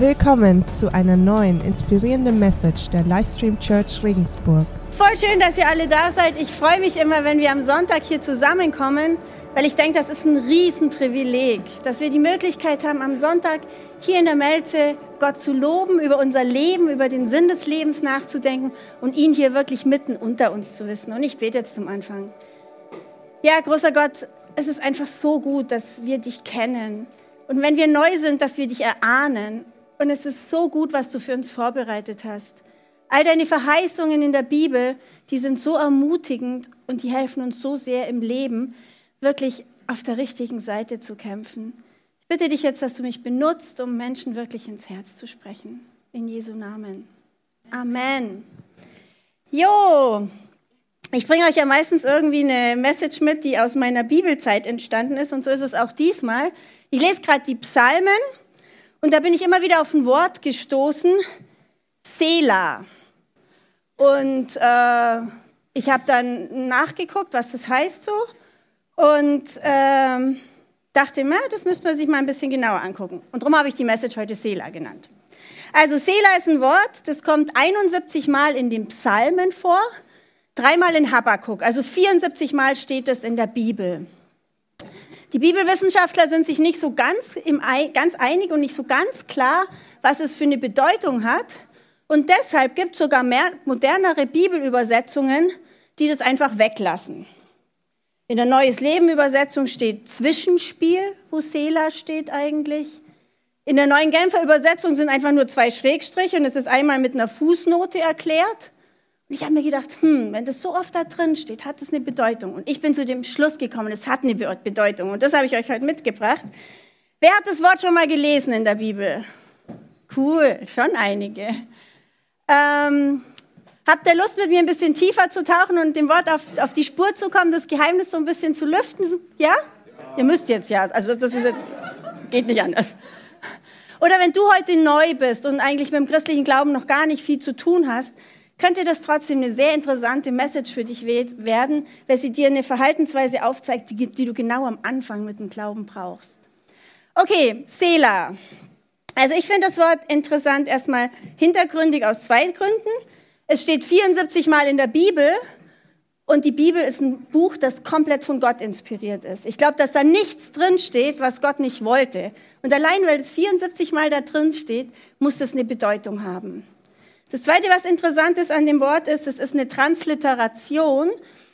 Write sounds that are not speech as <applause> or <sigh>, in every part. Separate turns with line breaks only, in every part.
Willkommen zu einer neuen inspirierenden Message der Livestream Church Regensburg.
Voll schön, dass ihr alle da seid. Ich freue mich immer, wenn wir am Sonntag hier zusammenkommen, weil ich denke, das ist ein Riesenprivileg, dass wir die Möglichkeit haben, am Sonntag hier in der Melze Gott zu loben, über unser Leben, über den Sinn des Lebens nachzudenken und ihn hier wirklich mitten unter uns zu wissen. Und ich bete jetzt zum Anfang. Ja, großer Gott, es ist einfach so gut, dass wir dich kennen. Und wenn wir neu sind, dass wir dich erahnen und es ist so gut, was du für uns vorbereitet hast. All deine Verheißungen in der Bibel, die sind so ermutigend und die helfen uns so sehr im Leben, wirklich auf der richtigen Seite zu kämpfen. Ich bitte dich jetzt, dass du mich benutzt, um Menschen wirklich ins Herz zu sprechen. In Jesu Namen. Amen. Jo, ich bringe euch ja meistens irgendwie eine Message mit, die aus meiner Bibelzeit entstanden ist. Und so ist es auch diesmal. Ich lese gerade die Psalmen und da bin ich immer wieder auf ein Wort gestoßen, Sela. Und äh, ich habe dann nachgeguckt, was das heißt so. Und äh, dachte mir, das müsste man sich mal ein bisschen genauer angucken. Und darum habe ich die Message heute Sela genannt. Also Sela ist ein Wort, das kommt 71 Mal in den Psalmen vor, dreimal in Habakkuk. Also 74 Mal steht es in der Bibel. Die Bibelwissenschaftler sind sich nicht so ganz, im, ganz einig und nicht so ganz klar, was es für eine Bedeutung hat. Und deshalb gibt es sogar mehr, modernere Bibelübersetzungen, die das einfach weglassen. In der Neues Leben Übersetzung steht Zwischenspiel, wo Sela steht eigentlich. In der neuen Genfer Übersetzung sind einfach nur zwei Striche und es ist einmal mit einer Fußnote erklärt. Und ich habe mir gedacht, hm, wenn das so oft da drin steht, hat das eine Bedeutung. Und ich bin zu dem Schluss gekommen, es hat eine Bedeutung. Und das habe ich euch heute mitgebracht. Wer hat das Wort schon mal gelesen in der Bibel? Cool, schon einige. Ähm, habt ihr Lust, mit mir ein bisschen tiefer zu tauchen und dem Wort auf, auf die Spur zu kommen, das Geheimnis so ein bisschen zu lüften? Ja? ja? Ihr müsst jetzt ja. Also das ist jetzt, geht nicht anders. Oder wenn du heute neu bist und eigentlich mit dem christlichen Glauben noch gar nicht viel zu tun hast, könnte das trotzdem eine sehr interessante Message für dich werden, weil sie dir eine Verhaltensweise aufzeigt, die, die du genau am Anfang mit dem Glauben brauchst. Okay, Sela. Also ich finde das Wort interessant erstmal hintergründig aus zwei Gründen. Es steht 74 Mal in der Bibel und die Bibel ist ein Buch, das komplett von Gott inspiriert ist. Ich glaube, dass da nichts drin steht, was Gott nicht wollte. Und allein, weil es 74 Mal da drin steht, muss das eine Bedeutung haben. Das Zweite, was interessant ist an dem Wort, ist, es ist eine Transliteration.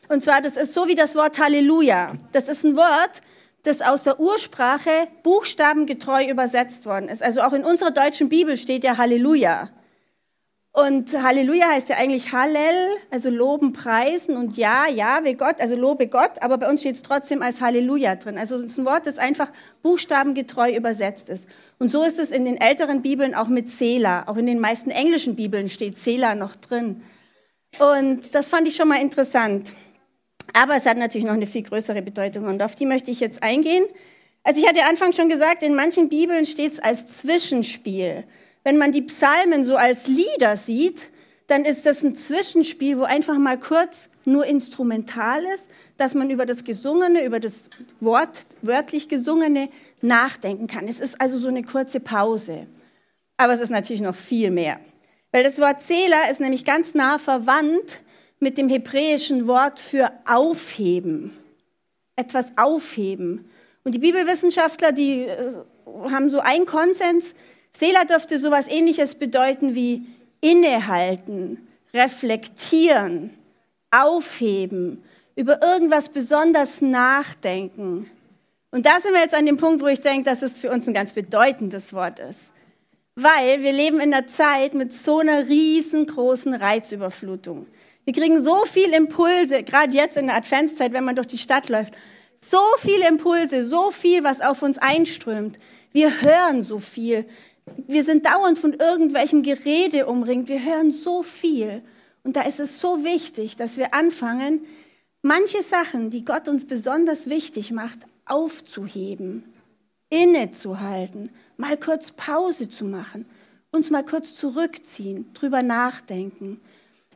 Und zwar, das ist so wie das Wort Halleluja. Das ist ein Wort, das aus der Ursprache buchstabengetreu übersetzt worden ist. Also auch in unserer deutschen Bibel steht ja Halleluja. Und Halleluja heißt ja eigentlich Hallel, also loben, preisen und ja, ja, wie Gott, also lobe Gott, aber bei uns steht es trotzdem als Halleluja drin. Also es ist ein Wort, das einfach buchstabengetreu übersetzt ist. Und so ist es in den älteren Bibeln auch mit Sela. Auch in den meisten englischen Bibeln steht Sela noch drin. Und das fand ich schon mal interessant. Aber es hat natürlich noch eine viel größere Bedeutung und auf die möchte ich jetzt eingehen. Also ich hatte anfangs schon gesagt, in manchen Bibeln steht es als Zwischenspiel wenn man die Psalmen so als Lieder sieht, dann ist das ein Zwischenspiel, wo einfach mal kurz nur instrumental ist, dass man über das Gesungene, über das Wort, wörtlich Gesungene nachdenken kann. Es ist also so eine kurze Pause. Aber es ist natürlich noch viel mehr. Weil das Wort Zähler ist nämlich ganz nah verwandt mit dem hebräischen Wort für aufheben. Etwas aufheben. Und die Bibelwissenschaftler, die äh, haben so einen Konsens, Seela dürfte sowas ähnliches bedeuten wie innehalten, reflektieren, aufheben, über irgendwas besonders nachdenken. Und da sind wir jetzt an dem Punkt, wo ich denke, dass es für uns ein ganz bedeutendes Wort ist. Weil wir leben in einer Zeit mit so einer riesengroßen Reizüberflutung. Wir kriegen so viel Impulse, gerade jetzt in der Adventszeit, wenn man durch die Stadt läuft. So viel Impulse, so viel, was auf uns einströmt. Wir hören so viel wir sind dauernd von irgendwelchem Gerede umringt. Wir hören so viel. Und da ist es so wichtig, dass wir anfangen, manche Sachen, die Gott uns besonders wichtig macht, aufzuheben, innezuhalten, mal kurz Pause zu machen, uns mal kurz zurückziehen, drüber nachdenken.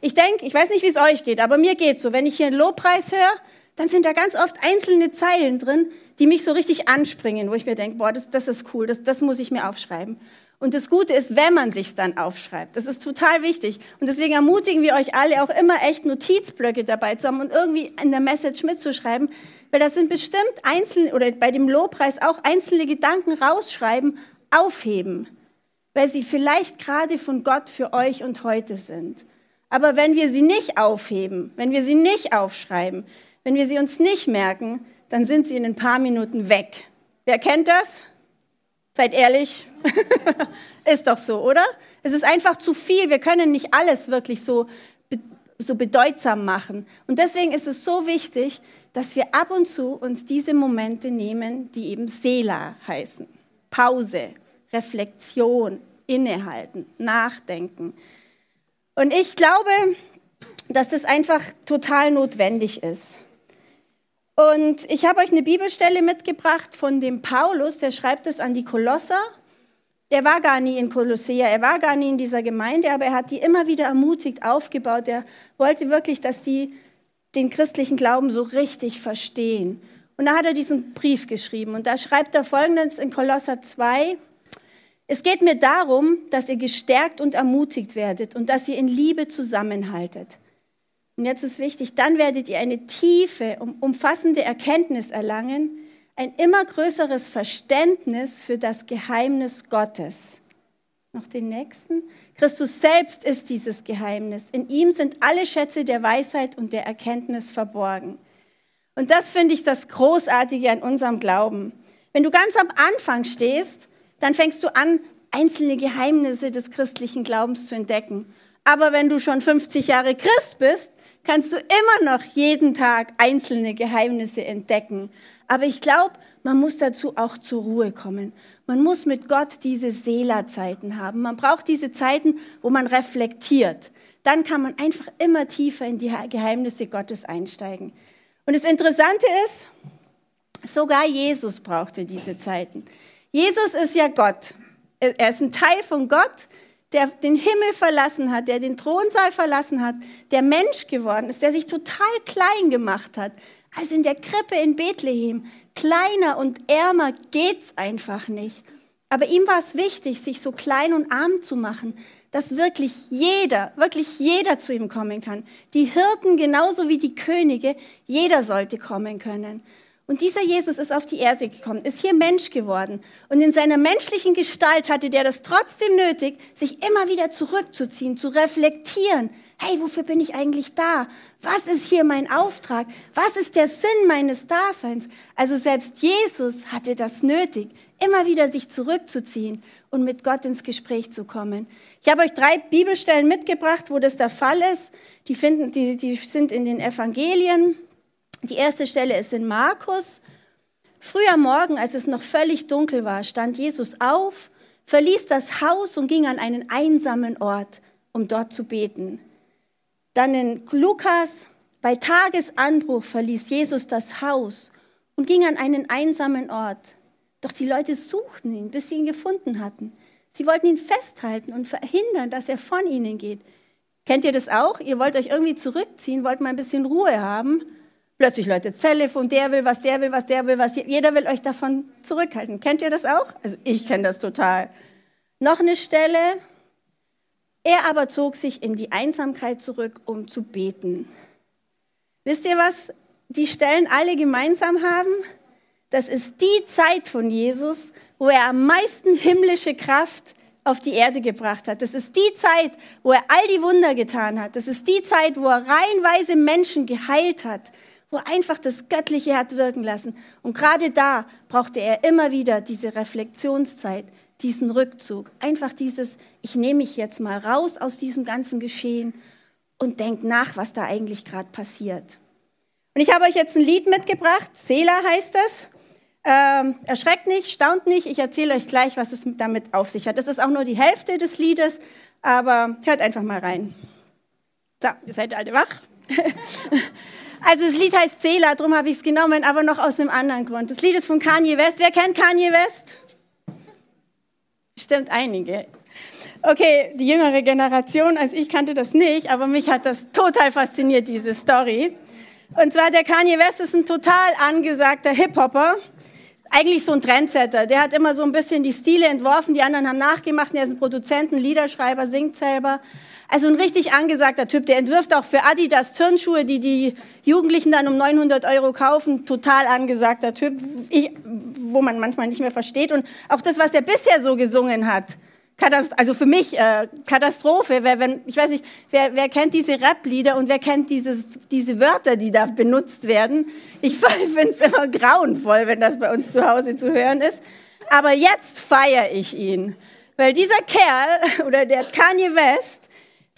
Ich denke, ich weiß nicht, wie es euch geht, aber mir geht so, wenn ich hier einen Lobpreis höre, dann sind da ganz oft einzelne Zeilen drin, die mich so richtig anspringen, wo ich mir denke, boah, das, das ist cool, das, das muss ich mir aufschreiben. Und das Gute ist, wenn man sich's dann aufschreibt. Das ist total wichtig. Und deswegen ermutigen wir euch alle auch immer echt Notizblöcke dabei zu haben und irgendwie in der Message mitzuschreiben, weil das sind bestimmt einzelne, oder bei dem Lobpreis auch einzelne Gedanken rausschreiben, aufheben, weil sie vielleicht gerade von Gott für euch und heute sind. Aber wenn wir sie nicht aufheben, wenn wir sie nicht aufschreiben, wenn wir sie uns nicht merken, dann sind sie in ein paar Minuten weg. Wer kennt das? Seid ehrlich. <laughs> ist doch so, oder? Es ist einfach zu viel. Wir können nicht alles wirklich so, so bedeutsam machen. Und deswegen ist es so wichtig, dass wir ab und zu uns diese Momente nehmen, die eben Sela heißen. Pause, Reflexion, innehalten, nachdenken. Und ich glaube, dass das einfach total notwendig ist. Und ich habe euch eine Bibelstelle mitgebracht von dem Paulus, der schreibt es an die Kolosser. Der war gar nie in Kolossea, er war gar nie in dieser Gemeinde, aber er hat die immer wieder ermutigt, aufgebaut. Er wollte wirklich, dass die den christlichen Glauben so richtig verstehen. Und da hat er diesen Brief geschrieben und da schreibt er folgendes in Kolosser 2. Es geht mir darum, dass ihr gestärkt und ermutigt werdet und dass ihr in Liebe zusammenhaltet. Und jetzt ist wichtig, dann werdet ihr eine tiefe, umfassende Erkenntnis erlangen, ein immer größeres Verständnis für das Geheimnis Gottes. Noch den nächsten. Christus selbst ist dieses Geheimnis. In ihm sind alle Schätze der Weisheit und der Erkenntnis verborgen. Und das finde ich das Großartige an unserem Glauben. Wenn du ganz am Anfang stehst, dann fängst du an, einzelne Geheimnisse des christlichen Glaubens zu entdecken. Aber wenn du schon 50 Jahre Christ bist, kannst du immer noch jeden Tag einzelne Geheimnisse entdecken. Aber ich glaube, man muss dazu auch zur Ruhe kommen. Man muss mit Gott diese Seela-Zeiten haben. Man braucht diese Zeiten, wo man reflektiert. Dann kann man einfach immer tiefer in die Geheimnisse Gottes einsteigen. Und das Interessante ist, sogar Jesus brauchte diese Zeiten. Jesus ist ja Gott. Er ist ein Teil von Gott, der den Himmel verlassen hat, der den Thronsaal verlassen hat, der Mensch geworden ist, der sich total klein gemacht hat. Also in der Krippe in Bethlehem, kleiner und ärmer geht's einfach nicht. Aber ihm war es wichtig, sich so klein und arm zu machen, dass wirklich jeder, wirklich jeder zu ihm kommen kann. Die Hirten genauso wie die Könige, jeder sollte kommen können. Und dieser Jesus ist auf die Erde gekommen, ist hier Mensch geworden. Und in seiner menschlichen Gestalt hatte der das trotzdem nötig, sich immer wieder zurückzuziehen, zu reflektieren. Hey, wofür bin ich eigentlich da? Was ist hier mein Auftrag? Was ist der Sinn meines Daseins? Also selbst Jesus hatte das nötig, immer wieder sich zurückzuziehen und mit Gott ins Gespräch zu kommen. Ich habe euch drei Bibelstellen mitgebracht, wo das der Fall ist. Die, finden, die, die sind in den Evangelien. Die erste Stelle ist in Markus. Früh am Morgen, als es noch völlig dunkel war, stand Jesus auf, verließ das Haus und ging an einen einsamen Ort, um dort zu beten. Dann in Lukas, bei Tagesanbruch verließ Jesus das Haus und ging an einen einsamen Ort. Doch die Leute suchten ihn, bis sie ihn gefunden hatten. Sie wollten ihn festhalten und verhindern, dass er von ihnen geht. Kennt ihr das auch? Ihr wollt euch irgendwie zurückziehen, wollt mal ein bisschen Ruhe haben Plötzlich das Telefon, der will was, der will was, der will was. Jeder will euch davon zurückhalten. Kennt ihr das auch? Also ich kenne das total. Noch eine Stelle. Er aber zog sich in die Einsamkeit zurück, um zu beten. Wisst ihr, was die Stellen alle gemeinsam haben? Das ist die Zeit von Jesus, wo er am meisten himmlische Kraft auf die Erde gebracht hat. Das ist die Zeit, wo er all die Wunder getan hat. Das ist die Zeit, wo er reihenweise Menschen geheilt hat wo einfach das Göttliche hat wirken lassen. Und gerade da brauchte er immer wieder diese Reflexionszeit, diesen Rückzug. Einfach dieses, ich nehme mich jetzt mal raus aus diesem ganzen Geschehen und denke nach, was da eigentlich gerade passiert. Und ich habe euch jetzt ein Lied mitgebracht, Sela heißt es. Ähm, erschreckt nicht, staunt nicht, ich erzähle euch gleich, was es damit auf sich hat. Das ist auch nur die Hälfte des Liedes, aber hört einfach mal rein. So, ihr seid alle wach. <laughs> Also das Lied heißt Zela, darum habe ich es genommen, aber noch aus einem anderen Grund. Das Lied ist von Kanye West. Wer kennt Kanye West? Stimmt einige. Okay, die jüngere Generation, also ich kannte das nicht, aber mich hat das total fasziniert, diese Story. Und zwar der Kanye West ist ein total angesagter Hip-Hopper. Eigentlich so ein Trendsetter. Der hat immer so ein bisschen die Stile entworfen, die anderen haben nachgemacht. Er ist ein Produzent, ein Liederschreiber, singt selber. Also ein richtig angesagter Typ. Der entwirft auch für Adidas Turnschuhe, die die Jugendlichen dann um 900 Euro kaufen. Total angesagter Typ, ich, wo man manchmal nicht mehr versteht. Und auch das, was er bisher so gesungen hat, Katast also für mich äh, Katastrophe. Wer, wenn, ich weiß nicht, wer, wer kennt diese Rap-Lieder und wer kennt dieses, diese Wörter, die da benutzt werden? Ich <laughs> finde es immer grauenvoll, wenn das bei uns zu Hause zu hören ist. Aber jetzt feiere ich ihn, weil dieser Kerl <laughs> oder der Kanye West,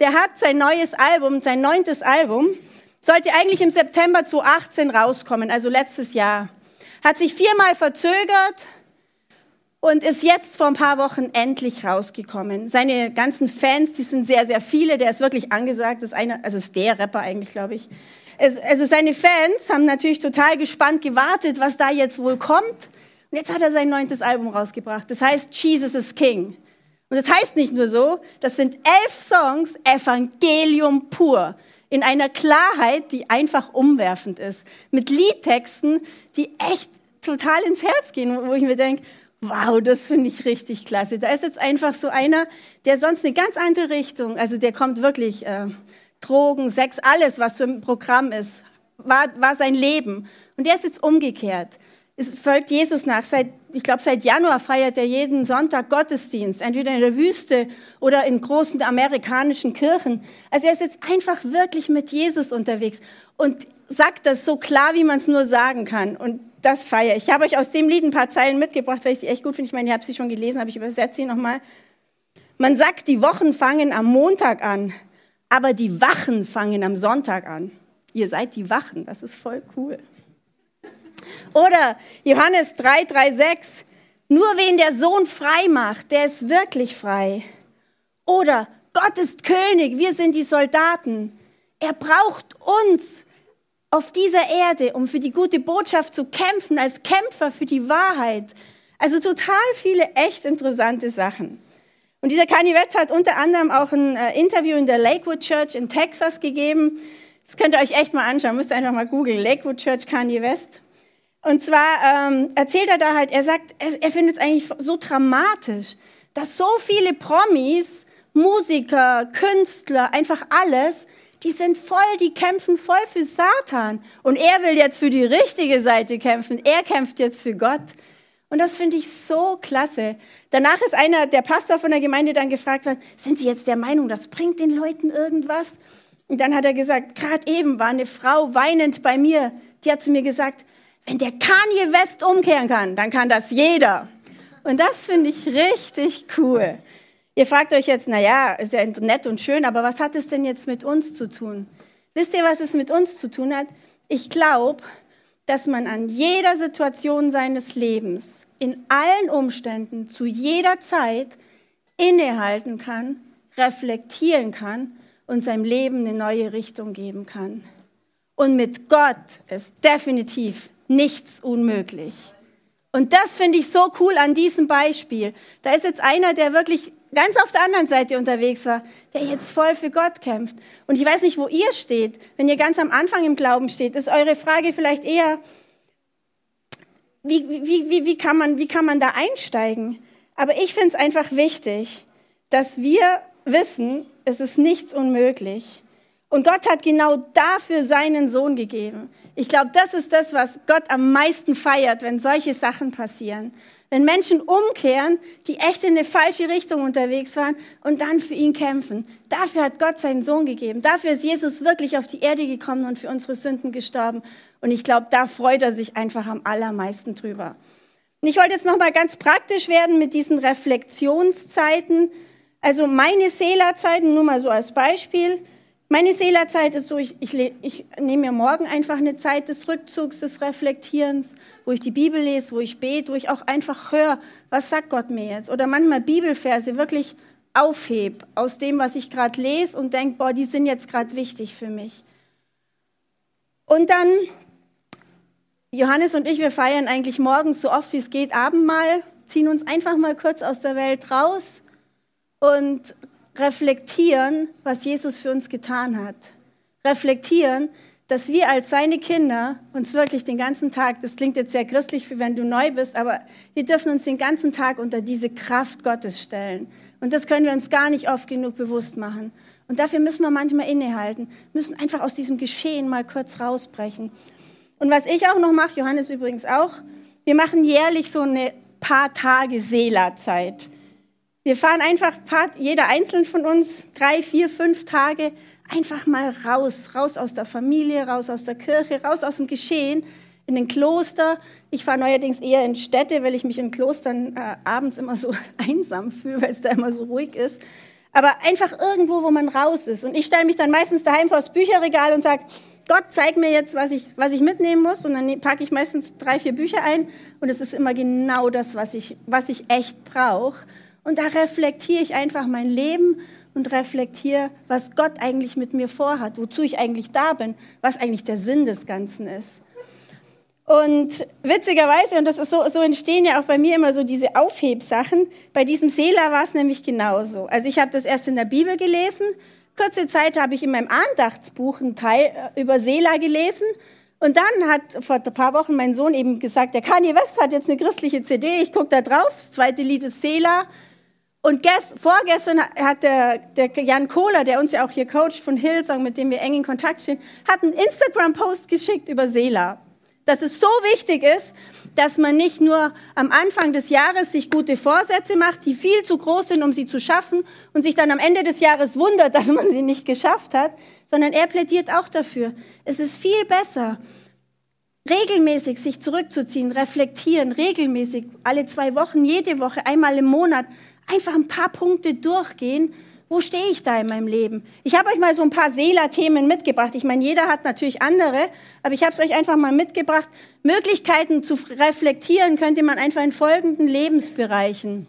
der hat sein neues Album, sein neuntes Album, sollte eigentlich im September 2018 rauskommen, also letztes Jahr. Hat sich viermal verzögert und ist jetzt vor ein paar Wochen endlich rausgekommen. Seine ganzen Fans, die sind sehr, sehr viele, der ist wirklich angesagt, ist einer, also ist der Rapper eigentlich, glaube ich. Also seine Fans haben natürlich total gespannt gewartet, was da jetzt wohl kommt. Und jetzt hat er sein neuntes Album rausgebracht. Das heißt Jesus is King. Und das heißt nicht nur so, das sind elf Songs, Evangelium pur, in einer Klarheit, die einfach umwerfend ist, mit Liedtexten, die echt total ins Herz gehen, wo ich mir denke, wow, das finde ich richtig klasse. Da ist jetzt einfach so einer, der sonst eine ganz andere Richtung, also der kommt wirklich äh, Drogen, Sex, alles, was so im Programm ist, war, war sein Leben. Und der ist jetzt umgekehrt es folgt Jesus nach. Seit, ich glaube, seit Januar feiert er jeden Sonntag Gottesdienst, entweder in der Wüste oder in großen amerikanischen Kirchen. Also er ist jetzt einfach wirklich mit Jesus unterwegs und sagt das so klar, wie man es nur sagen kann. Und das feiere ich. Ich habe euch aus dem Lied ein paar Zeilen mitgebracht, weil ich sie echt gut finde. Ich meine, ihr habt sie schon gelesen, aber ich übersetze sie nochmal. Man sagt, die Wochen fangen am Montag an, aber die Wachen fangen am Sonntag an. Ihr seid die Wachen, das ist voll cool. Oder Johannes 3, 3, 6. Nur wen der Sohn frei macht, der ist wirklich frei. Oder Gott ist König, wir sind die Soldaten. Er braucht uns auf dieser Erde, um für die gute Botschaft zu kämpfen, als Kämpfer für die Wahrheit. Also total viele echt interessante Sachen. Und dieser Kanye West hat unter anderem auch ein äh, Interview in der Lakewood Church in Texas gegeben. Das könnt ihr euch echt mal anschauen. Müsst ihr einfach mal googeln. Lakewood Church Kanye West. Und zwar ähm, erzählt er da halt, er sagt, er, er findet es eigentlich so dramatisch, dass so viele Promis, Musiker, Künstler, einfach alles, die sind voll, die kämpfen voll für Satan. Und er will jetzt für die richtige Seite kämpfen. Er kämpft jetzt für Gott. Und das finde ich so klasse. Danach ist einer, der Pastor von der Gemeinde dann gefragt worden, sind Sie jetzt der Meinung, das bringt den Leuten irgendwas? Und dann hat er gesagt, gerade eben war eine Frau weinend bei mir. Die hat zu mir gesagt, wenn der Kanye West umkehren kann, dann kann das jeder. Und das finde ich richtig cool. Ihr fragt euch jetzt, na ja, ist ja nett und schön, aber was hat es denn jetzt mit uns zu tun? Wisst ihr, was es mit uns zu tun hat? Ich glaube, dass man an jeder Situation seines Lebens, in allen Umständen, zu jeder Zeit innehalten kann, reflektieren kann und seinem Leben eine neue Richtung geben kann. Und mit Gott ist definitiv nichts unmöglich. Und das finde ich so cool an diesem Beispiel. Da ist jetzt einer, der wirklich ganz auf der anderen Seite unterwegs war, der jetzt voll für Gott kämpft. Und ich weiß nicht, wo ihr steht. Wenn ihr ganz am Anfang im Glauben steht, ist eure Frage vielleicht eher, wie, wie, wie, wie, kann, man, wie kann man da einsteigen? Aber ich finde es einfach wichtig, dass wir wissen, es ist nichts unmöglich. Und Gott hat genau dafür seinen Sohn gegeben. Ich glaube, das ist das, was Gott am meisten feiert, wenn solche Sachen passieren. Wenn Menschen umkehren, die echt in eine falsche Richtung unterwegs waren und dann für ihn kämpfen. Dafür hat Gott seinen Sohn gegeben. Dafür ist Jesus wirklich auf die Erde gekommen und für unsere Sünden gestorben. Und ich glaube, da freut er sich einfach am allermeisten drüber. Und ich wollte jetzt nochmal ganz praktisch werden mit diesen Reflexionszeiten. Also meine Seelerzeiten, nur mal so als Beispiel. Meine Seelerzeit ist so, ich, ich, ich nehme mir morgen einfach eine Zeit des Rückzugs, des Reflektierens, wo ich die Bibel lese, wo ich bete, wo ich auch einfach höre, was sagt Gott mir jetzt? Oder manchmal Bibelverse wirklich aufhebe aus dem, was ich gerade lese und denke, boah, die sind jetzt gerade wichtig für mich. Und dann, Johannes und ich, wir feiern eigentlich morgens so oft wie es geht Abendmahl, ziehen uns einfach mal kurz aus der Welt raus und reflektieren, was Jesus für uns getan hat. Reflektieren, dass wir als seine Kinder uns wirklich den ganzen Tag, das klingt jetzt sehr christlich, wenn du neu bist, aber wir dürfen uns den ganzen Tag unter diese Kraft Gottes stellen. Und das können wir uns gar nicht oft genug bewusst machen. Und dafür müssen wir manchmal innehalten, müssen einfach aus diesem Geschehen mal kurz rausbrechen. Und was ich auch noch mache, Johannes übrigens auch, wir machen jährlich so eine paar Tage Seela-Zeit. Wir fahren einfach, jeder einzeln von uns, drei, vier, fünf Tage einfach mal raus, raus aus der Familie, raus aus der Kirche, raus aus dem Geschehen, in den Kloster. Ich fahre neuerdings eher in Städte, weil ich mich in Klostern äh, abends immer so <laughs> einsam fühle, weil es da immer so ruhig ist. Aber einfach irgendwo, wo man raus ist. Und ich stelle mich dann meistens daheim vor das Bücherregal und sage, Gott, zeig mir jetzt, was ich, was ich mitnehmen muss. Und dann ne, packe ich meistens drei, vier Bücher ein. Und es ist immer genau das, was ich, was ich echt brauche. Und da reflektiere ich einfach mein Leben und reflektiere, was Gott eigentlich mit mir vorhat, wozu ich eigentlich da bin, was eigentlich der Sinn des Ganzen ist. Und witzigerweise, und das ist so, so entstehen ja auch bei mir immer so diese Aufhebsachen, bei diesem Seela war es nämlich genauso. Also ich habe das erst in der Bibel gelesen, kurze Zeit habe ich in meinem Andachtsbuch einen Teil äh, über Seela gelesen und dann hat vor ein paar Wochen mein Sohn eben gesagt, der Kanye West hat jetzt eine christliche CD, ich gucke da drauf, das zweite Lied ist Seela und gest, vorgestern hat der, der Jan Kohler, der uns ja auch hier coacht von Hillsong, mit dem wir eng in Kontakt stehen, hat einen Instagram-Post geschickt über Seela. Dass es so wichtig ist, dass man nicht nur am Anfang des Jahres sich gute Vorsätze macht, die viel zu groß sind, um sie zu schaffen, und sich dann am Ende des Jahres wundert, <laughs> dass man sie nicht geschafft hat, sondern er plädiert auch dafür. Es ist viel besser, regelmäßig sich zurückzuziehen, reflektieren, regelmäßig, alle zwei Wochen, jede Woche, einmal im Monat, einfach ein paar Punkte durchgehen. Wo stehe ich da in meinem Leben? Ich habe euch mal so ein paar Seela-Themen mitgebracht. Ich meine, jeder hat natürlich andere, aber ich habe es euch einfach mal mitgebracht. Möglichkeiten zu reflektieren könnte man einfach in folgenden Lebensbereichen.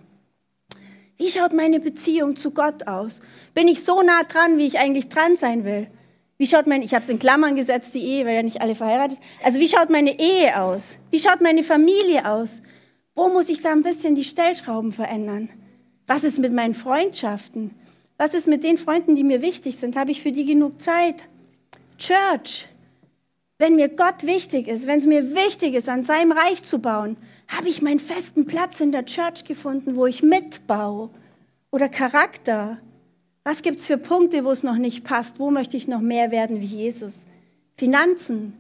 Wie schaut meine Beziehung zu Gott aus? Bin ich so nah dran, wie ich eigentlich dran sein will? Wie schaut mein, ich habe es in Klammern gesetzt, die Ehe, weil ja nicht alle verheiratet sind. Also wie schaut meine Ehe aus? Wie schaut meine Familie aus? Wo muss ich da ein bisschen die Stellschrauben verändern? Was ist mit meinen Freundschaften? Was ist mit den Freunden, die mir wichtig sind? Habe ich für die genug Zeit? Church. Wenn mir Gott wichtig ist, wenn es mir wichtig ist, an seinem Reich zu bauen, habe ich meinen festen Platz in der Church gefunden, wo ich mitbaue? Oder Charakter? Was gibt es für Punkte, wo es noch nicht passt? Wo möchte ich noch mehr werden wie Jesus? Finanzen?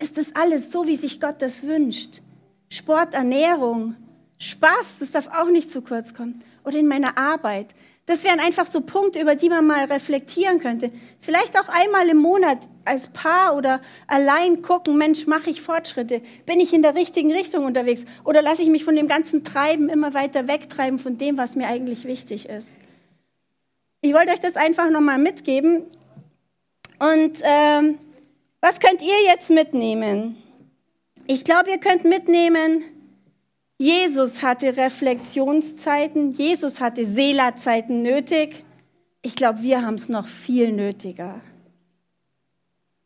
Ist das alles so, wie sich Gott das wünscht? Sport, Ernährung, Spaß, das darf auch nicht zu kurz kommen oder in meiner Arbeit. Das wären einfach so Punkte, über die man mal reflektieren könnte. Vielleicht auch einmal im Monat als Paar oder allein gucken, Mensch, mache ich Fortschritte? Bin ich in der richtigen Richtung unterwegs? Oder lasse ich mich von dem ganzen Treiben immer weiter wegtreiben von dem, was mir eigentlich wichtig ist? Ich wollte euch das einfach nochmal mitgeben. Und ähm, was könnt ihr jetzt mitnehmen? Ich glaube, ihr könnt mitnehmen, Jesus hatte Reflexionszeiten, Jesus hatte Seela-Zeiten nötig. Ich glaube, wir haben es noch viel nötiger.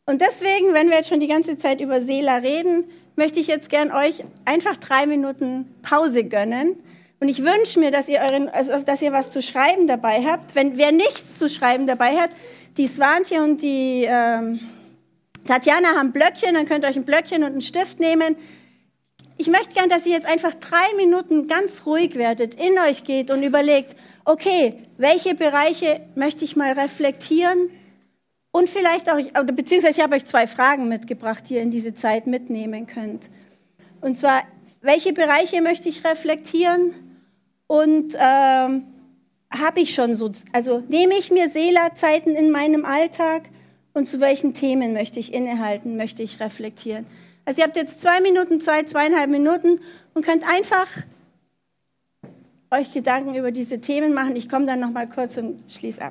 Und deswegen, wenn wir jetzt schon die ganze Zeit über Seela reden, möchte ich jetzt gern euch einfach drei Minuten Pause gönnen. Und ich wünsche mir, dass ihr, euren, also, dass ihr was zu schreiben dabei habt. Wenn wer nichts zu schreiben dabei hat, die Swantje und die ähm, Tatjana haben Blöckchen, dann könnt ihr euch ein Blöckchen und einen Stift nehmen ich möchte gern, dass ihr jetzt einfach drei Minuten ganz ruhig werdet, in euch geht und überlegt, okay, welche Bereiche möchte ich mal reflektieren? Und vielleicht auch, beziehungsweise ich habe euch zwei Fragen mitgebracht, die ihr in diese Zeit mitnehmen könnt. Und zwar, welche Bereiche möchte ich reflektieren? Und ähm, habe ich schon so, also nehme ich mir Seela-Zeiten in meinem Alltag? Und zu welchen Themen möchte ich innehalten, möchte ich reflektieren? Also ihr habt jetzt zwei Minuten Zeit, zweieinhalb Minuten und könnt einfach euch Gedanken über diese Themen machen. Ich komme dann noch mal kurz und schließe ab.